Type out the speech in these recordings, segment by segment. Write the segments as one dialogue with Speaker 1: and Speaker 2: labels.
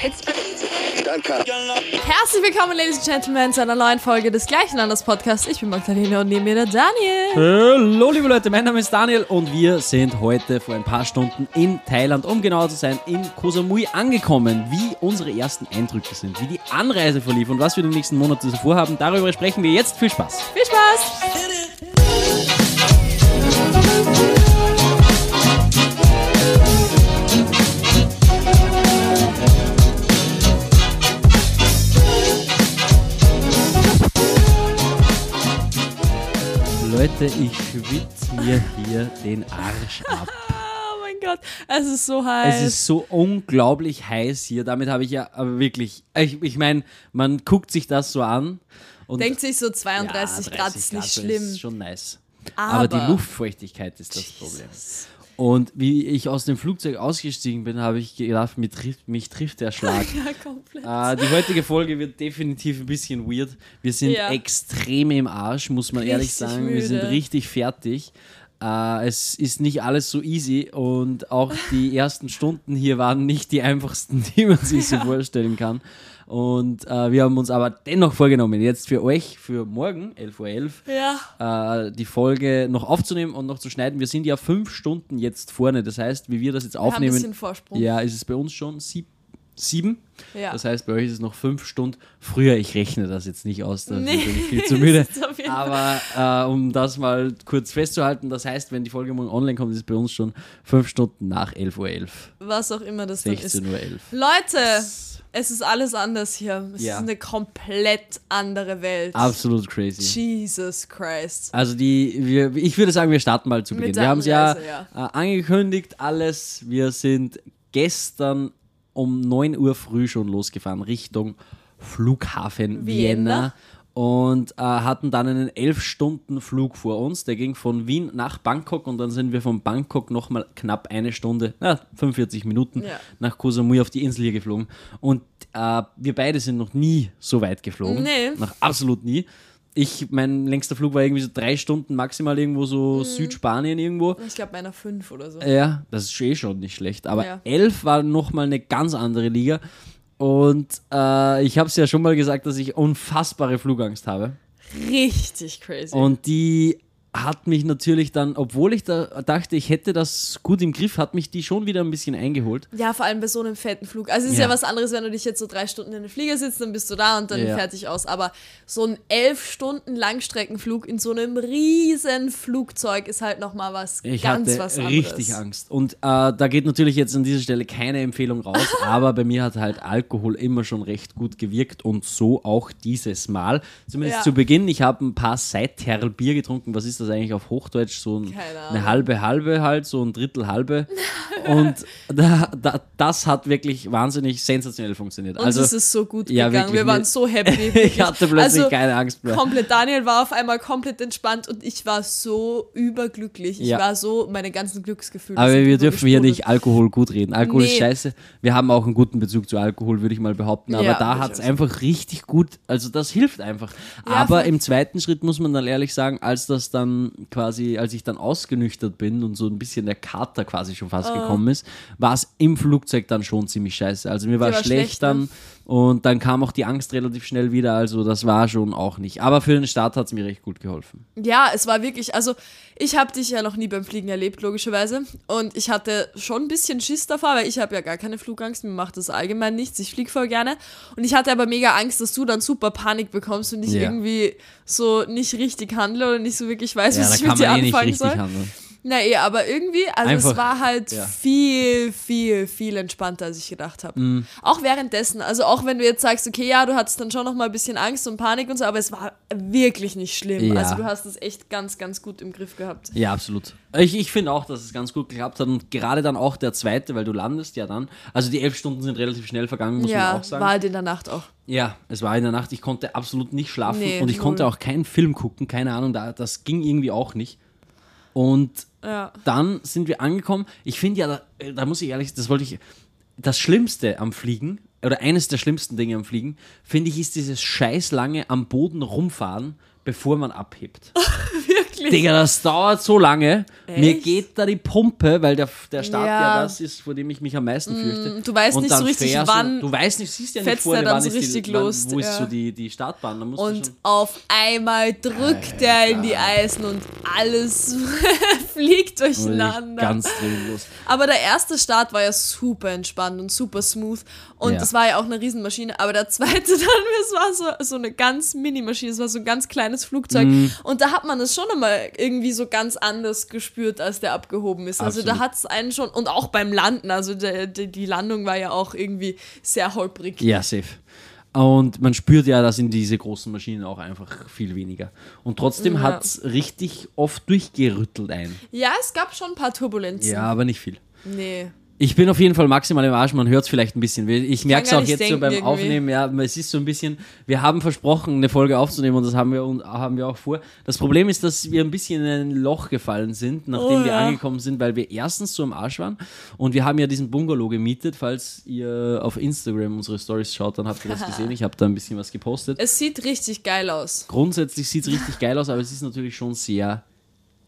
Speaker 1: Herzlich willkommen, Ladies and Gentlemen, zu einer neuen Folge des gleichen Anders Podcasts. Ich bin Magdalena und neben mir der Daniel.
Speaker 2: Hallo liebe Leute, mein Name ist Daniel und wir sind heute vor ein paar Stunden in Thailand, um genauer zu sein, in Koh Samui angekommen. Wie unsere ersten Eindrücke sind, wie die Anreise verlief und was wir die nächsten Monate so vorhaben, darüber sprechen wir jetzt. Viel Spaß!
Speaker 1: Viel Spaß!
Speaker 2: Leute, ich schwitze mir hier den Arsch ab.
Speaker 1: Oh mein Gott, es ist so heiß.
Speaker 2: Es ist so unglaublich heiß hier. Damit habe ich ja aber wirklich, ich, ich meine, man guckt sich das so an und
Speaker 1: Denkt sich so 32
Speaker 2: Ja,
Speaker 1: Grad
Speaker 2: 30
Speaker 1: ist nicht
Speaker 2: so
Speaker 1: schlimm.
Speaker 2: Ist schon nice. Aber,
Speaker 1: Aber-
Speaker 2: die Luftfeuchtigkeit ist das Problem. Und wie ich aus dem Flugzeug ausgestiegen bin, habe ich gedacht, mich trifft, mich trifft der Schlag.
Speaker 1: Ja, komplett.
Speaker 2: äh, die heutige Folge wird definitiv ein bisschen weird. Wir sind
Speaker 1: Ja.
Speaker 2: extrem im Arsch, muss man ehrlich
Speaker 1: Richtig
Speaker 2: sagen. Wir sind
Speaker 1: müde.
Speaker 2: richtig fertig. Äh, es ist nicht alles so easy und auch die ersten Stunden hier waren nicht die einfachsten, die man sich so vorstellen kann. Und äh, wir haben uns aber dennoch vorgenommen, jetzt für euch, für morgen, 11.11 Uhr,
Speaker 1: Ja.
Speaker 2: äh, die Folge noch aufzunehmen und noch zu schneiden. Wir sind ja fünf Stunden jetzt vorne. Das heißt, wie wir das jetzt
Speaker 1: Wir haben ein
Speaker 2: aufnehmen,
Speaker 1: bisschen Vorsprung.
Speaker 2: ja, ist es bei uns schon sieb sieben.
Speaker 1: Ja.
Speaker 2: Das heißt, bei euch ist es noch fünf Stunden früher. Ich rechne das jetzt nicht aus, da
Speaker 1: Nee.
Speaker 2: bin ich viel zu müde. Aber äh, um das mal kurz festzuhalten, das heißt, wenn die Folge morgen online kommt, ist es bei uns schon fünf Stunden nach 11.11 Uhr.
Speaker 1: Was auch immer das dann ist.
Speaker 2: 16.11 Uhr.
Speaker 1: Leute, es ist alles anders hier. Es
Speaker 2: Ja.
Speaker 1: ist eine komplett andere Welt.
Speaker 2: Absolut crazy.
Speaker 1: Jesus Christ.
Speaker 2: Also die, wir, ich würde sagen, wir starten mal zu Beginn. Wir haben es ja,
Speaker 1: Anreise,
Speaker 2: Äh, angekündigt, alles. Wir sind gestern um 9 Uhr früh schon losgefahren Richtung Flughafen Vienna.
Speaker 1: Vienna.
Speaker 2: Und äh, hatten dann einen 11-Stunden-Flug vor uns. Der ging von Wien nach Bangkok und dann sind wir von Bangkok nochmal knapp eine Stunde, na, 45 Minuten
Speaker 1: Ja.
Speaker 2: nach Koh Samui auf die Insel hier geflogen. Und äh, wir beide sind noch nie so weit geflogen.
Speaker 1: Nee.
Speaker 2: Noch absolut nie. Ich, mein längster Flug war irgendwie so drei Stunden maximal irgendwo
Speaker 1: Mhm.
Speaker 2: so Südspanien irgendwo.
Speaker 1: Ich glaube, meiner fünf oder so.
Speaker 2: Ja, das ist eh schon nicht schlecht. Aber
Speaker 1: Ja.
Speaker 2: elf war nochmal eine ganz andere Liga. Und äh, ich habe es ja schon mal gesagt, dass ich unfassbare Flugangst habe.
Speaker 1: Richtig crazy.
Speaker 2: Und die hat mich natürlich dann, obwohl ich da dachte, ich hätte das gut im Griff, hat mich die schon wieder ein bisschen eingeholt.
Speaker 1: ja, vor allem bei so einem fetten Flug. Also es ist
Speaker 2: Ja.
Speaker 1: ja. was anderes, wenn du dich jetzt so drei Stunden in den Flieger sitzt, dann bist du da und dann
Speaker 2: Ja.
Speaker 1: fertig aus. Aber so ein elf Stunden Langstreckenflug in so einem riesen Flugzeug ist halt nochmal was
Speaker 2: Ich
Speaker 1: ganz
Speaker 2: hatte
Speaker 1: was anderes.
Speaker 2: richtig Angst. Und äh, da geht natürlich jetzt an dieser Stelle keine Empfehlung raus, aber bei mir hat halt Alkohol immer schon recht gut gewirkt und so auch dieses Mal. Zumindest
Speaker 1: Ja.
Speaker 2: zu Beginn. Ich habe ein paar Seiterl Bier getrunken. Was ist das eigentlich auf Hochdeutsch? So ein, eine halbe halbe halt, so ein Drittel halbe. und da, da, das hat wirklich wahnsinnig sensationell funktioniert.
Speaker 1: Und
Speaker 2: also
Speaker 1: es ist so gut
Speaker 2: ja,
Speaker 1: gegangen.
Speaker 2: wirklich,
Speaker 1: Wir waren so happy.
Speaker 2: ich hatte plötzlich
Speaker 1: also,
Speaker 2: keine Angst mehr.
Speaker 1: Komplett, Daniel war auf einmal komplett entspannt und ich war so überglücklich. Ich
Speaker 2: Ja.
Speaker 1: war so, meine ganzen Glücksgefühle.
Speaker 2: Aber wir dürfen hier nicht Alkohol gut reden. Alkohol ist
Speaker 1: Nee.
Speaker 2: scheiße. Wir haben auch einen guten Bezug zu Alkohol, würde ich mal behaupten. Aber
Speaker 1: Ja,
Speaker 2: da hat es einfach richtig gut, also das hilft einfach.
Speaker 1: Ja,
Speaker 2: Aber im zweiten Schritt muss man dann ehrlich sagen, als das dann quasi, als ich dann ausgenüchtert bin und so ein bisschen der Kater quasi schon fast gekommen ist, war es im Flugzeug dann schon ziemlich scheiße. Also mir war,
Speaker 1: war
Speaker 2: schlecht,
Speaker 1: schlecht, ne?
Speaker 2: Und dann kam auch die Angst relativ schnell wieder. Also das war schon auch nicht. Aber für den Start hat es mir recht gut geholfen.
Speaker 1: Ja, es war wirklich, also ich habe dich ja noch nie beim Fliegen erlebt, logischerweise. Und ich hatte schon ein bisschen Schiss davor, weil ich habe ja gar keine Flugangst, mir macht das allgemein nichts, ich fliege voll gerne. Und ich hatte aber mega Angst, dass du dann super Panik bekommst und ich
Speaker 2: Ja.
Speaker 1: irgendwie so nicht richtig handle oder nicht so wirklich weiß,
Speaker 2: Ja,
Speaker 1: was ich mit dir
Speaker 2: eh
Speaker 1: anfangen soll.
Speaker 2: handeln.
Speaker 1: Na eh, aber irgendwie, also
Speaker 2: Einfach,
Speaker 1: es war halt
Speaker 2: ja.
Speaker 1: viel, viel, viel entspannter, als ich gedacht habe.
Speaker 2: Mhm.
Speaker 1: Auch währenddessen, also auch wenn du jetzt sagst, okay, ja, du hattest dann schon noch mal ein bisschen Angst und Panik und so, aber es war wirklich nicht schlimm.
Speaker 2: Ja.
Speaker 1: Also du hast es echt ganz, ganz gut im Griff gehabt.
Speaker 2: Ja, absolut. Ich, ich finde auch, dass es ganz gut geklappt hat und gerade dann auch der zweite, weil du landest ja dann. Also die elf Stunden sind relativ schnell vergangen, muss man
Speaker 1: ja,
Speaker 2: auch sagen.
Speaker 1: war halt in der Nacht auch.
Speaker 2: Ja, es war in der Nacht. Ich konnte absolut nicht schlafen
Speaker 1: Nee,
Speaker 2: und ich
Speaker 1: null.
Speaker 2: konnte auch keinen Film gucken. Keine Ahnung, da, das ging irgendwie auch nicht. Und
Speaker 1: Ja.
Speaker 2: dann sind wir angekommen. Ich finde ja, da, äh, da muss ich ehrlich, das wollte ich. Das Schlimmste am Fliegen, oder eines der schlimmsten Dinge am Fliegen, finde ich, ist dieses scheiß lange am Boden rumfahren, bevor man abhebt.
Speaker 1: Wirklich?
Speaker 2: Digga, das dauert so lange. Mir
Speaker 1: Echt?
Speaker 2: geht da die Pumpe, weil der, der Start ja.
Speaker 1: Ja. Mm,
Speaker 2: das ist, vor dem ich mich am meisten fürchte.
Speaker 1: du weißt
Speaker 2: Und
Speaker 1: nicht so richtig, wann
Speaker 2: Du weißt nicht, siehst ja nicht
Speaker 1: dann
Speaker 2: wann
Speaker 1: so
Speaker 2: ist, die,
Speaker 1: richtig
Speaker 2: wann,
Speaker 1: los,
Speaker 2: wo ist
Speaker 1: ja.
Speaker 2: so die, die Startbahn.
Speaker 1: Und auf einmal drückt er in die Eisen und alles fliegt durcheinander.
Speaker 2: ganz dringend los.
Speaker 1: Aber der erste Start war ja super entspannt und super smooth. Und
Speaker 2: Ja.
Speaker 1: das war ja auch eine Riesenmaschine. Aber der zweite dann, es war so, so eine ganz Mini-Maschine, es war so ein ganz kleines Flugzeug.
Speaker 2: Mhm.
Speaker 1: Und da hat man es schon einmal irgendwie so ganz anders gespürt, als der abgehoben ist. Also da hat es einen schon, und auch beim Landen, also der, der, die Landung war ja auch irgendwie sehr holprig.
Speaker 2: Ja, safe. Und man spürt ja, dass in diese großen Maschinen auch einfach viel weniger. Und trotzdem
Speaker 1: Ja.
Speaker 2: hat es richtig oft durchgerüttelt ein.
Speaker 1: Ja, es gab schon ein paar Turbulenzen.
Speaker 2: Ja, aber nicht viel.
Speaker 1: Nee.
Speaker 2: Ich bin auf jeden Fall maximal im Arsch, man hört es vielleicht ein bisschen. Ich merke es auch jetzt so beim
Speaker 1: irgendwie.
Speaker 2: Aufnehmen, ja, es ist so ein bisschen, wir haben versprochen, eine Folge aufzunehmen und das haben wir, und haben wir auch vor. Das Problem ist, dass wir ein bisschen in ein Loch gefallen sind, nachdem
Speaker 1: Oh,
Speaker 2: wir
Speaker 1: ja.
Speaker 2: angekommen sind, weil wir erstens so im Arsch waren und wir haben ja diesen Bungalow gemietet, falls ihr auf Instagram unsere Stories schaut, dann habt ihr das gesehen. Ich habe da ein bisschen was gepostet.
Speaker 1: Es sieht richtig geil aus.
Speaker 2: Grundsätzlich sieht es richtig geil aus, aber es ist natürlich schon sehr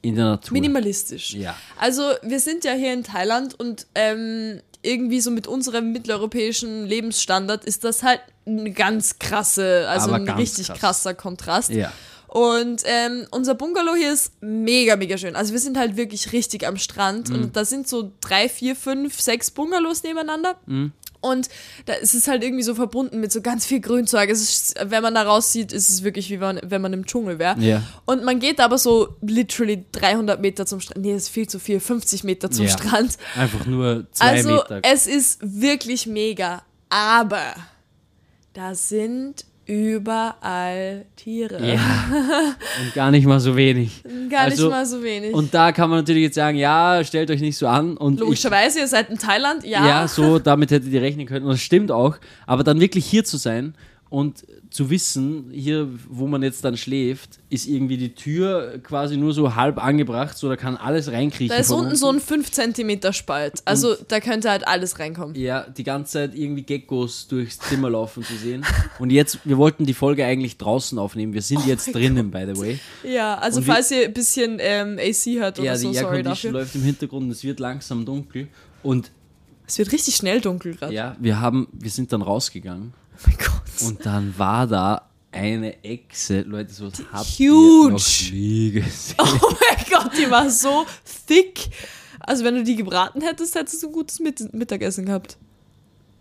Speaker 2: in der Natur.
Speaker 1: Minimalistisch.
Speaker 2: Ja.
Speaker 1: Also wir sind ja hier in Thailand und ähm, irgendwie so mit unserem mitteleuropäischen Lebensstandard ist das halt eine ganz krasse, also
Speaker 2: Aber
Speaker 1: ein
Speaker 2: ganz
Speaker 1: richtig
Speaker 2: krass.
Speaker 1: krasser Kontrast.
Speaker 2: Ja.
Speaker 1: Und ähm, unser Bungalow hier ist mega, mega schön. Also wir sind halt wirklich richtig am Strand
Speaker 2: Mhm.
Speaker 1: und da sind so drei, vier, fünf, sechs Bungalows nebeneinander.
Speaker 2: Mhm.
Speaker 1: Und da ist es halt irgendwie so verbunden mit so ganz viel Grünzeug. Es ist, wenn man da raussieht, ist es wirklich wie wenn, wenn man im Dschungel wäre.
Speaker 2: Ja.
Speaker 1: Und man geht aber so literally 300 Meter zum Strand. Nee, das ist viel zu viel. 50 Meter zum
Speaker 2: Ja.
Speaker 1: Strand.
Speaker 2: Einfach nur zwei
Speaker 1: Also
Speaker 2: Meter.
Speaker 1: es ist wirklich mega. Aber da sind überall Tiere.
Speaker 2: Ja. Und gar nicht mal so wenig.
Speaker 1: Gar
Speaker 2: Also,
Speaker 1: nicht mal so wenig.
Speaker 2: Und da kann man natürlich jetzt sagen, ja, stellt euch nicht so an. Und ich,
Speaker 1: Logischerweise, ihr seid in Thailand, ja.
Speaker 2: ja, so, damit hättet ihr rechnen können. Und das stimmt auch. Aber dann wirklich hier zu sein und zu wissen, hier, wo man jetzt dann schläft, ist irgendwie die Tür quasi nur so halb angebracht, so da kann alles reinkriechen.
Speaker 1: Da ist unten so ein 5 cm Spalt. Also da könnte halt alles reinkommen.
Speaker 2: Ja, die ganze Zeit irgendwie Geckos durchs Zimmer laufen zu sehen. Und jetzt, wir wollten die Folge eigentlich draußen aufnehmen. Wir sind jetzt drinnen, by the way.
Speaker 1: Ja, also
Speaker 2: Und
Speaker 1: falls ihr ein bisschen ähm, AC hört oder
Speaker 2: Ja,
Speaker 1: so,
Speaker 2: die Air
Speaker 1: sorry dafür.
Speaker 2: läuft im Hintergrund, es wird langsam dunkel. Und
Speaker 1: Es wird richtig schnell dunkel gerade.
Speaker 2: ja, wir haben, wir sind dann rausgegangen
Speaker 1: Oh mein Gott.
Speaker 2: Und dann war da eine Echse. Leute, sowas habt
Speaker 1: huge.
Speaker 2: ihr noch nie gesehen.
Speaker 1: Oh mein Gott, die war so thick. Also wenn du die gebraten hättest, hättest du ein gutes Mit Mittagessen gehabt.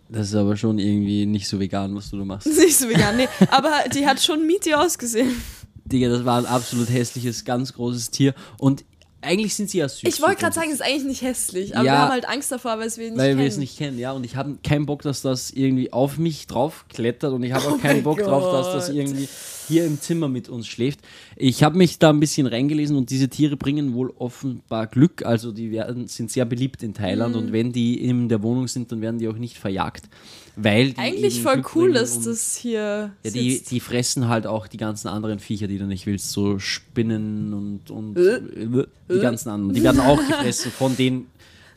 Speaker 2: Das ist aber schon irgendwie nicht so vegan, was du da machst.
Speaker 1: Nicht so vegan, nee. Aber die hat schon meaty ausgesehen.
Speaker 2: Digga, das war ein absolut hässliches, ganz großes Tier. Und eigentlich sind sie ja süß.
Speaker 1: Ich wollte gerade sagen, das ist eigentlich nicht hässlich. Aber
Speaker 2: Ja.
Speaker 1: wir haben halt Angst davor, weil wir es nicht
Speaker 2: Weil
Speaker 1: kennen.
Speaker 2: wir es nicht kennen, ja. Und ich habe keinen Bock, dass das irgendwie auf mich drauf klettert und ich habe auch
Speaker 1: Oh
Speaker 2: keinen
Speaker 1: mein
Speaker 2: Bock drauf, dass das
Speaker 1: Gott.
Speaker 2: irgendwie hier im Zimmer mit uns schläft. Ich habe mich da ein bisschen reingelesen und diese Tiere bringen wohl offenbar Glück. Also die werden, sind sehr beliebt in Thailand
Speaker 1: Mhm.
Speaker 2: und wenn die in der Wohnung sind, dann werden die auch nicht verjagt. Weil
Speaker 1: Eigentlich voll
Speaker 2: Glück
Speaker 1: cool, dass das hier
Speaker 2: ja, die, die fressen halt auch die ganzen anderen Viecher, die du nicht willst, so Spinnen und, und
Speaker 1: Äh.
Speaker 2: die ganzen anderen. Die werden auch gefressen von den.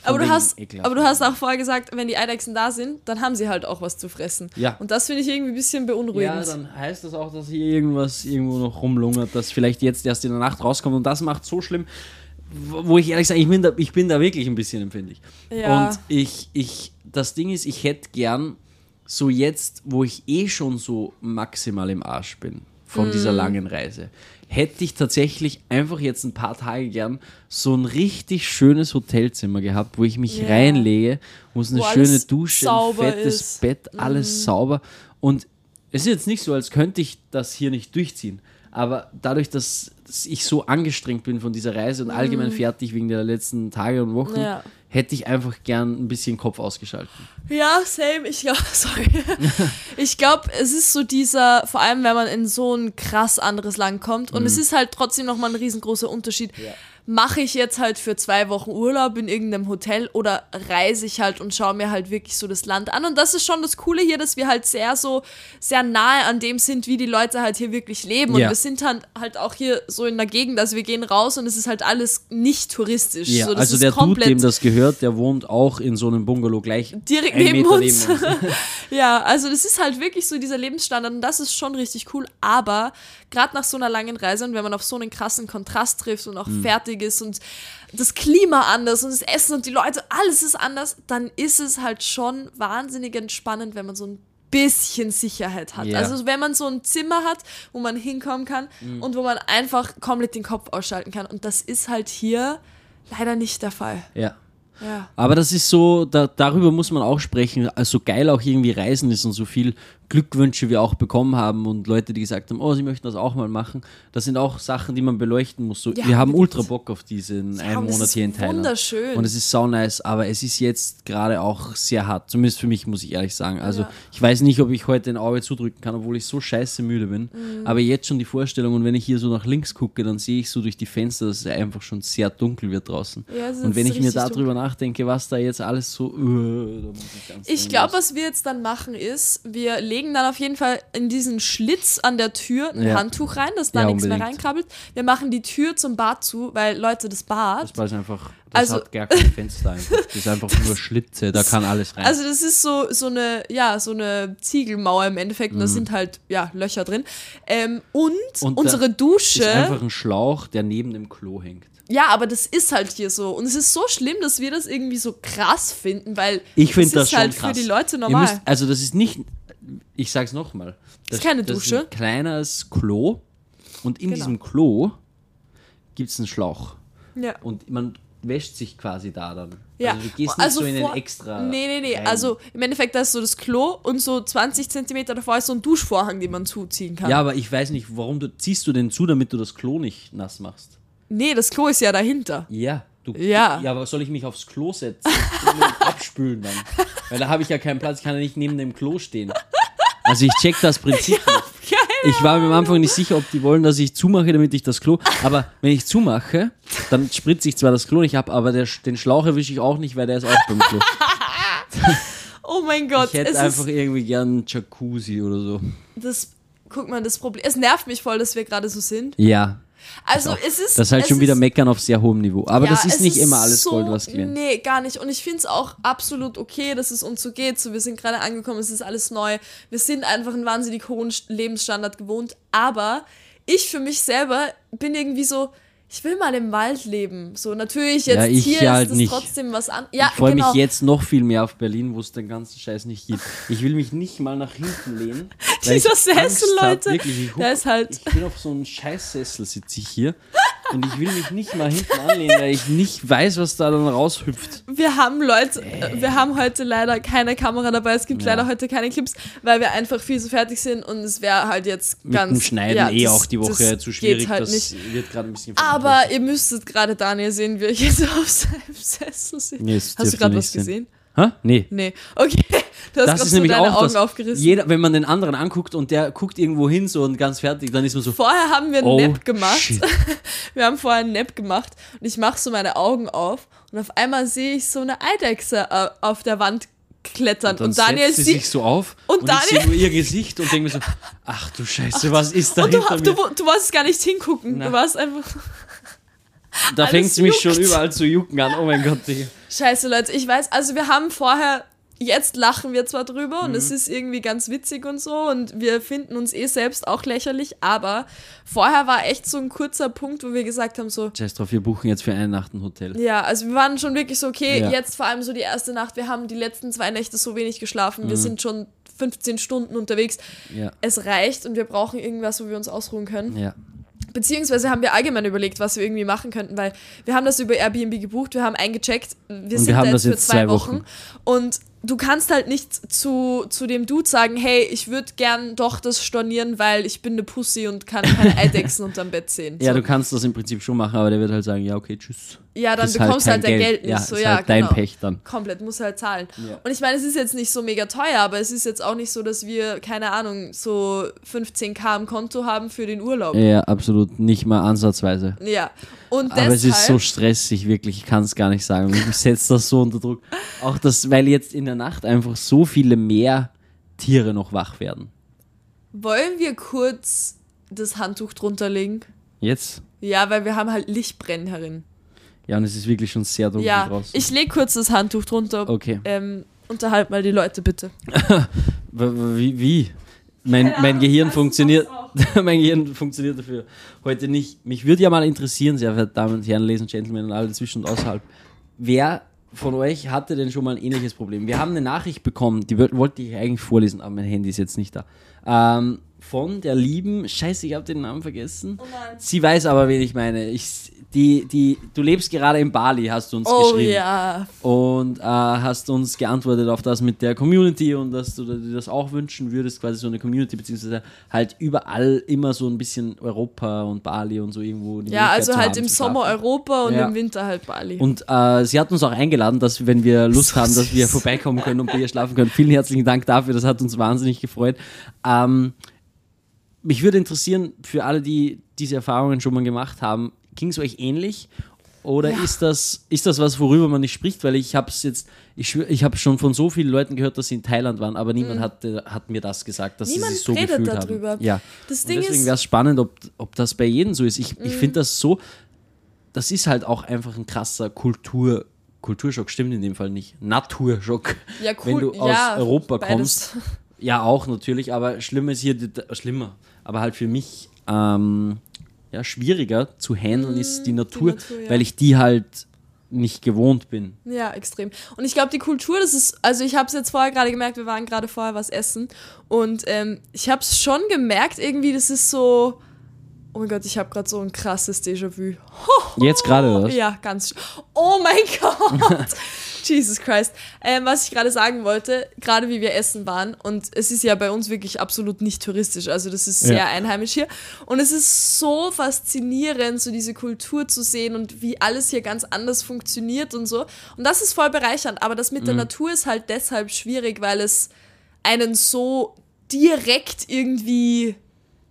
Speaker 1: Aber du, hast, aber du hast auch vorher gesagt, wenn die Eidechsen da sind, dann haben sie halt auch was zu fressen.
Speaker 2: Ja.
Speaker 1: Und das finde ich irgendwie ein bisschen
Speaker 2: Ja,
Speaker 1: beunruhigend.
Speaker 2: dann heißt das auch, dass hier irgendwas irgendwo noch rumlungert, das vielleicht jetzt erst in der Nacht rauskommt. Und das macht so schlimm, wo wo ich ehrlich sage, ich bin da, ich bin da wirklich ein bisschen empfindlich.
Speaker 1: Ja.
Speaker 2: Und ich, ich, das Ding ist, ich hätte gern so jetzt, wo ich eh schon so maximal im Arsch bin von
Speaker 1: Mm.
Speaker 2: dieser langen Reise, hätte ich tatsächlich einfach jetzt ein paar Tage gern so ein richtig schönes Hotelzimmer gehabt, wo ich mich
Speaker 1: Ja.
Speaker 2: reinlege, wo es eine
Speaker 1: Wo
Speaker 2: schöne Dusche, ein fettes
Speaker 1: ist. Mm.
Speaker 2: Bett, alles sauber. Und es ist jetzt nicht so, als könnte ich das hier nicht durchziehen. Aber dadurch, dass, dass ich so angestrengt bin von dieser Reise und allgemein fertig wegen der letzten Tage und Wochen.
Speaker 1: Ja.
Speaker 2: hätte ich einfach gern ein bisschen Kopf ausgeschalten.
Speaker 1: Ja, same. Ich glaube, sorry. ich glaube, es ist so dieser, vor allem wenn man in so ein krass anderes Land kommt und
Speaker 2: Mhm.
Speaker 1: es ist halt trotzdem nochmal ein riesengroßer Unterschied. Mache ich jetzt halt für zwei Wochen Urlaub in irgendeinem Hotel oder reise ich halt und schaue mir halt wirklich so das Land an. Und das ist schon das Coole hier, dass wir halt sehr so, sehr nahe an dem sind, wie die Leute halt hier wirklich leben. Und
Speaker 2: Ja.
Speaker 1: wir sind halt, halt auch hier so in der Gegend, also wir gehen raus und es ist halt alles nicht touristisch.
Speaker 2: Ja,
Speaker 1: so,
Speaker 2: also der Dude, dem das gehört, der wohnt auch in so einem Bungalow gleich
Speaker 1: direkt neben
Speaker 2: Meter
Speaker 1: uns.
Speaker 2: neben uns.
Speaker 1: ja, also das ist halt wirklich so dieser Lebensstandard und das ist schon richtig cool. Aber gerade nach so einer langen Reise und wenn man auf so einen krassen Kontrast trifft und auch
Speaker 2: Hm.
Speaker 1: fertig ist und das Klima anders und das Essen und die Leute, alles ist anders, dann ist es halt schon wahnsinnig entspannend, wenn man so ein bisschen Sicherheit hat.
Speaker 2: Ja.
Speaker 1: Also wenn man so ein Zimmer hat, wo man hinkommen kann
Speaker 2: Hm.
Speaker 1: und wo man einfach komplett den Kopf ausschalten kann. Und das ist halt hier leider nicht der Fall.
Speaker 2: Ja.
Speaker 1: Ja.
Speaker 2: Aber das ist so, da, darüber muss man auch sprechen, also geil auch irgendwie Reisen ist und so viel Glückwünsche wir auch bekommen haben und Leute, die gesagt haben, oh, sie möchten das auch mal machen. Das sind auch Sachen, die man beleuchten muss. So,
Speaker 1: Ja,
Speaker 2: wir haben ultra Bock auf diesen
Speaker 1: Ja,
Speaker 2: einen
Speaker 1: und es
Speaker 2: Monat hier in Thailand.
Speaker 1: wunderschön.
Speaker 2: Und es ist sau nice, aber es ist jetzt gerade auch sehr hart. Zumindest für mich, muss ich ehrlich sagen. Also
Speaker 1: Ja.
Speaker 2: ich weiß nicht, ob ich heute ein Auge zudrücken kann, obwohl ich so scheiße müde bin.
Speaker 1: Mhm.
Speaker 2: Aber jetzt schon die Vorstellung und wenn ich hier so nach links gucke, dann sehe ich so durch die Fenster, dass es einfach schon sehr dunkel wird draußen.
Speaker 1: Ist
Speaker 2: und wenn ich mir darüber nachdenke, was da jetzt alles so... äh, muss ich
Speaker 1: glaube, was wir jetzt dann machen ist, wir legen dann auf jeden Fall in diesen Schlitz an der Tür ein
Speaker 2: Ja.
Speaker 1: Handtuch rein, dass da
Speaker 2: Ja,
Speaker 1: nichts mehr
Speaker 2: unbedingt.
Speaker 1: reinkrabbelt. Wir machen die Tür zum Bad zu, weil Leute, das Bad,
Speaker 2: Das war es einfach... Das
Speaker 1: Also-
Speaker 2: hat gar kein Fenster einfach. Das ist einfach nur Schlitze, da kann alles rein.
Speaker 1: also das ist so, so eine, ja, so eine Ziegelmauer im Endeffekt und da sind halt, ja, Löcher drin. Ähm, und,
Speaker 2: Mhm. Und
Speaker 1: unsere
Speaker 2: ist
Speaker 1: Dusche,
Speaker 2: einfach ein Schlauch, der neben dem Klo hängt.
Speaker 1: ja, aber das ist halt hier so. Und es ist so schlimm, dass wir das irgendwie so krass finden, weil
Speaker 2: Ich finde das
Speaker 1: ist halt
Speaker 2: krass.
Speaker 1: für die Leute normal.
Speaker 2: Müsst, also das ist nicht, ich sag's nochmal. Das
Speaker 1: Ist keine
Speaker 2: das
Speaker 1: Dusche.
Speaker 2: Ist ein kleines Klo und in
Speaker 1: Genau.
Speaker 2: diesem Klo gibt's einen Schlauch
Speaker 1: ja.
Speaker 2: und man wäscht sich quasi da dann.
Speaker 1: Ja,
Speaker 2: Also du gehst
Speaker 1: also
Speaker 2: nicht so in den extra.
Speaker 1: Nee, nee, nee.
Speaker 2: rein.
Speaker 1: Also im Endeffekt, da ist so das Klo und so 20 Zentimeter davor ist so ein Duschvorhang, den man zuziehen kann.
Speaker 2: Ja, aber ich weiß nicht, warum du ziehst du den zu, damit du das Klo nicht nass machst.
Speaker 1: Nee, das Klo ist ja dahinter.
Speaker 2: Ja. Du,
Speaker 1: Ja.
Speaker 2: Ja, aber soll ich mich aufs Klo setzen und abspülen dann? Weil da habe ich ja keinen Platz, ich kann ja nicht neben dem Klo stehen. Also ich check das Prinzip nicht.
Speaker 1: Geil.
Speaker 2: Ich war mir am Anfang nicht sicher, ob die wollen, dass ich zumache, damit ich das Klo. Aber wenn ich zumache, dann spritze ich zwar das Klo nicht ab, aber der, den Schlauch erwische ich auch nicht, weil der ist auch beim Klo.
Speaker 1: Oh mein Gott.
Speaker 2: Ich hätte einfach irgendwie gern einen Jacuzzi oder so.
Speaker 1: das, guck mal, das Problem. Es nervt mich voll, dass wir gerade so sind.
Speaker 2: Ja,
Speaker 1: Also es ist.
Speaker 2: das ist halt schon wieder
Speaker 1: ist-
Speaker 2: meckern auf sehr hohem Niveau. Aber
Speaker 1: Ja,
Speaker 2: das ist nicht immer alles
Speaker 1: so,
Speaker 2: Gold, was glänzt.
Speaker 1: Nee, gar nicht. Und ich finde es auch absolut okay, dass es uns so geht. So, wir sind gerade angekommen, es ist alles neu. Wir sind einfach einen wahnsinnig hohen St- Lebensstandard gewohnt. Aber ich für mich selber bin irgendwie so, ich will mal im Wald leben. So, natürlich, jetzt
Speaker 2: Ja, ich
Speaker 1: hier
Speaker 2: ja
Speaker 1: ist
Speaker 2: halt
Speaker 1: das
Speaker 2: nicht.
Speaker 1: trotzdem was an. Ja,
Speaker 2: ich freue
Speaker 1: genau.
Speaker 2: mich jetzt noch viel mehr auf Berlin, wo es den ganzen Scheiß nicht gibt. Ich will mich nicht mal nach hinten lehnen.
Speaker 1: Dieser Sessel,
Speaker 2: hab,
Speaker 1: Leute,
Speaker 2: Wirklich, ich,
Speaker 1: der ist halt-
Speaker 2: ich bin auf so einem Scheißsessel sitze ich hier und ich will mich nicht mal hinten anlehnen, weil ich nicht weiß, was da dann raushüpft.
Speaker 1: Wir haben Leute, äh, wir haben heute leider keine Kamera dabei. Es gibt
Speaker 2: Ja.
Speaker 1: leider heute keine Clips, weil wir einfach viel zu fertig sind und es wäre halt jetzt
Speaker 2: Mit
Speaker 1: ganz.
Speaker 2: dem Schneiden
Speaker 1: ja,
Speaker 2: eh
Speaker 1: das-
Speaker 2: auch die Woche zu schwierig.
Speaker 1: Halt
Speaker 2: das
Speaker 1: nicht.
Speaker 2: wird gerade ein bisschen
Speaker 1: Aber ihr müsstet gerade Daniel sehen, wie ich jetzt auf seinem Sessel sitze.
Speaker 2: Nee,
Speaker 1: Hast du gerade was
Speaker 2: sehen.
Speaker 1: gesehen?
Speaker 2: Hä? Nee.
Speaker 1: Nee. Okay. Du hast
Speaker 2: Das
Speaker 1: gerade
Speaker 2: ist
Speaker 1: so
Speaker 2: nämlich
Speaker 1: deine
Speaker 2: auch
Speaker 1: Augen
Speaker 2: das.
Speaker 1: aufgerissen.
Speaker 2: Jeder, wenn man den anderen anguckt und der guckt irgendwo hin so und ganz fertig, dann ist man so.
Speaker 1: Vorher haben wir einen
Speaker 2: Oh,
Speaker 1: Nap gemacht.
Speaker 2: shit.
Speaker 1: Wir haben vorher einen Nap gemacht und ich mache so meine Augen auf und auf einmal sehe ich so eine Eidechse äh, auf der Wand klettern
Speaker 2: Dann
Speaker 1: und, Daniel
Speaker 2: setzt sie
Speaker 1: sieht
Speaker 2: sich so auf
Speaker 1: und
Speaker 2: und,
Speaker 1: Daniel-
Speaker 2: ich sehe nur ihr Gesicht und denke mir so, ach du Scheiße, was ist da
Speaker 1: und du,
Speaker 2: hinter
Speaker 1: du,
Speaker 2: mir?
Speaker 1: du wolltest gar nicht hingucken.
Speaker 2: Na.
Speaker 1: Du warst einfach.
Speaker 2: Da fängt es mich schon überall zu jucken an. Oh mein Gott, Digga.
Speaker 1: Scheiße, Leute, ich weiß, also wir haben vorher, jetzt lachen wir zwar drüber und es
Speaker 2: Mhm.
Speaker 1: ist irgendwie ganz witzig und so und wir finden uns eh selbst auch lächerlich, aber vorher war echt so ein kurzer Punkt, wo wir gesagt haben, so,
Speaker 2: Scheiß drauf, wir buchen jetzt für eine Nacht ein Hotel.
Speaker 1: ja, also wir waren schon wirklich so, okay,
Speaker 2: Ja.
Speaker 1: jetzt vor allem so die erste Nacht, wir haben die letzten zwei Nächte so wenig geschlafen,
Speaker 2: Mhm.
Speaker 1: wir sind schon 15 Stunden unterwegs,
Speaker 2: Ja,
Speaker 1: es reicht und wir brauchen irgendwas, wo wir uns ausruhen können.
Speaker 2: ja.
Speaker 1: Beziehungsweise haben wir allgemein überlegt, was wir irgendwie machen könnten, weil wir haben das über Airbnb gebucht, wir haben eingecheckt, wir sind
Speaker 2: wir haben
Speaker 1: da
Speaker 2: das
Speaker 1: jetzt für
Speaker 2: jetzt
Speaker 1: zwei
Speaker 2: zwei
Speaker 1: Wochen.
Speaker 2: Wochen.
Speaker 1: Und du kannst halt nicht zu, zu dem Dude sagen, hey, ich würde gern doch das stornieren, weil ich bin eine Pussy und kann keine Eidechsen unterm Bett sehen.
Speaker 2: Ja,
Speaker 1: so.
Speaker 2: du kannst das im Prinzip schon machen, aber der wird halt sagen, ja, okay, tschüss.
Speaker 1: Ja, dann
Speaker 2: Ist
Speaker 1: bekommst du
Speaker 2: kein
Speaker 1: halt dein Geld, nicht.
Speaker 2: Ja,
Speaker 1: so,
Speaker 2: ist
Speaker 1: ja,
Speaker 2: halt dein
Speaker 1: genau.
Speaker 2: Pech dann.
Speaker 1: Komplett, muss halt zahlen.
Speaker 2: Ja.
Speaker 1: Und ich meine, es ist jetzt nicht so mega teuer, aber es ist jetzt auch nicht so, dass wir, keine Ahnung, so 15k am Konto haben für den Urlaub.
Speaker 2: Ja, absolut, nicht mal ansatzweise.
Speaker 1: Ja. Und
Speaker 2: Aber es
Speaker 1: deshalb,
Speaker 2: ist so stressig, wirklich, ich kann es gar nicht sagen. Mich setzt das so unter Druck. Auch das, weil jetzt in der Nacht einfach so viele mehr Tiere noch wach werden.
Speaker 1: wollen wir kurz das Handtuch drunter legen?
Speaker 2: Jetzt?
Speaker 1: Ja, weil wir haben halt Lichtbrennen herin.
Speaker 2: Ja, und es ist wirklich schon sehr dunkel
Speaker 1: Ja,
Speaker 2: draußen.
Speaker 1: ich lege kurz das Handtuch drunter.
Speaker 2: okay.
Speaker 1: Ähm, unterhalt mal die Leute bitte.
Speaker 2: Wie? wie? Mein, mein Gehirn funktioniert. mein Gehirn funktioniert dafür heute nicht. Mich würde ja mal interessieren, sehr verehrte Damen und Herren, Ladies and Gentlemen und alle dazwischen und außerhalb. Wer von euch hatte denn schon mal ein ähnliches Problem? Wir haben eine Nachricht bekommen, die wollte ich eigentlich vorlesen, aber mein Handy ist jetzt nicht da. Ähm, von der lieben, scheiße, ich habe den Namen vergessen.
Speaker 1: nein.
Speaker 2: Sie weiß aber, wen ich meine. Ich, die, die, du lebst gerade in Bali, hast du uns
Speaker 1: Oh
Speaker 2: geschrieben
Speaker 1: ja.
Speaker 2: und äh, hast uns geantwortet auf das mit der Community und dass du dir das auch wünschen würdest, quasi so eine Community, beziehungsweise halt überall immer so ein bisschen Europa und Bali und so irgendwo.
Speaker 1: Ja, also halt
Speaker 2: haben,
Speaker 1: im Sommer
Speaker 2: schlafen.
Speaker 1: Europa und
Speaker 2: Ja.
Speaker 1: im Winter halt Bali.
Speaker 2: Und äh, sie hat uns auch eingeladen, dass wenn wir Lust haben, dass wir vorbeikommen können und bei ihr schlafen können. Vielen herzlichen Dank dafür, das hat uns wahnsinnig gefreut. Ähm, mich würde interessieren, für alle, die diese Erfahrungen schon mal gemacht haben, ging es euch ähnlich? Oder
Speaker 1: Ja.
Speaker 2: ist, das, ist das was, worüber man nicht spricht? Weil ich habe es jetzt, ich, ich habe schon von so vielen Leuten gehört, dass sie in Thailand waren, aber niemand hat, äh, hat mir das gesagt, dass
Speaker 1: Mhm. Niemand
Speaker 2: sie sich so
Speaker 1: redet
Speaker 2: gefühlt
Speaker 1: darüber.
Speaker 2: haben. Ja.
Speaker 1: Das
Speaker 2: Und
Speaker 1: Ding
Speaker 2: deswegen
Speaker 1: ist- Mhm.
Speaker 2: wäre es spannend, ob, ob das bei jedem so ist. Ich, ich finde das so, das ist halt auch einfach ein krasser Kultur, Kulturschock, stimmt in dem Fall nicht. Naturschock.
Speaker 1: ja,
Speaker 2: Wenn du aus
Speaker 1: ja,
Speaker 2: Europa
Speaker 1: beides.
Speaker 2: kommst. Ja, auch natürlich, aber schlimmer ist hier, schlimmer, aber halt für mich ähm, ja, schwieriger zu handeln ist die Natur,
Speaker 1: Mm, Natur, ja.
Speaker 2: weil ich die halt nicht gewohnt bin.
Speaker 1: Ja, extrem. Und ich glaube, die Kultur, das ist, also ich habe es jetzt vorher gerade gemerkt, wir waren gerade vorher was essen und ähm, ich habe es schon gemerkt, irgendwie, das ist so, oh mein Gott, ich habe gerade so ein krasses Déjà-vu.
Speaker 2: Jetzt gerade, oder was?
Speaker 1: Ja, ganz. Oh mein Gott! Jesus Christ. Ähm, was ich gerade sagen wollte, gerade wie wir essen waren, und es ist ja bei uns wirklich absolut nicht touristisch, also das ist sehr
Speaker 2: Ja.
Speaker 1: einheimisch hier. Und es ist so faszinierend, so diese Kultur zu sehen und wie alles hier ganz anders funktioniert und so. Und das ist voll bereichernd, aber das mit der Natur ist halt deshalb schwierig, weil es einen so direkt irgendwie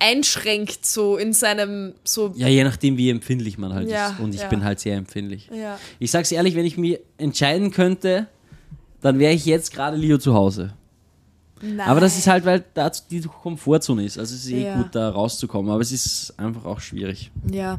Speaker 1: einschränkt, so in seinem, so,
Speaker 2: Ja, je nachdem, wie empfindlich man halt
Speaker 1: Ja,
Speaker 2: ist. Und ich
Speaker 1: ja.
Speaker 2: bin halt sehr empfindlich.
Speaker 1: ja.
Speaker 2: Ich sag's ehrlich, wenn ich mir entscheiden könnte, dann wäre ich jetzt gerade Leo zu Hause.
Speaker 1: Nein.
Speaker 2: Aber das ist halt, weil da die Komfortzone ist. Also es ist eh
Speaker 1: Ja.
Speaker 2: gut, da rauszukommen. Aber es ist einfach auch schwierig.
Speaker 1: Ja.